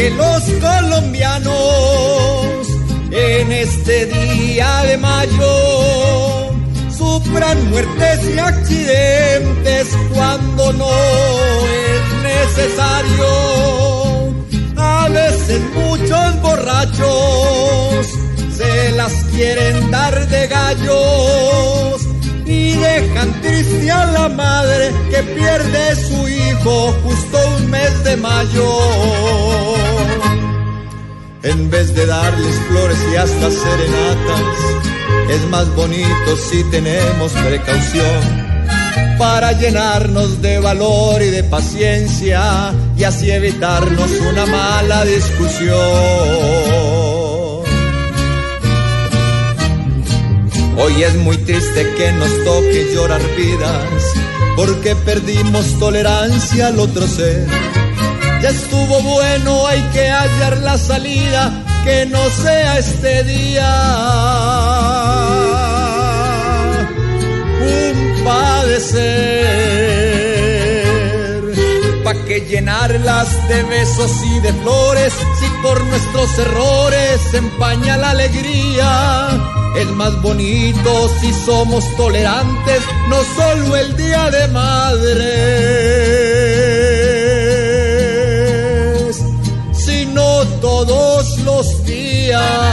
que los colombianos en este día de mayo sufran muertes y accidentes cuando no es necesario. A veces muchos borrachos se las quieren dar de gallos y dejan triste a la madre que pierde su hijo justo un mes de mayo. En vez de darles flores y hasta serenatas, es más bonito si tenemos precaución para llenarnos de valor y de paciencia y así evitarnos una mala discusión. Hoy es muy triste que nos toque llorar vidas, porque perdimos tolerancia al otro ser. Ya estuvo bueno, hay que hallar la salida, que no sea este día. Un padecer, pa' que llenarlas de besos y de flores, si por nuestros errores se empaña la alegría es más bonito si somos tolerantes, no solo el día de madre. Yeah.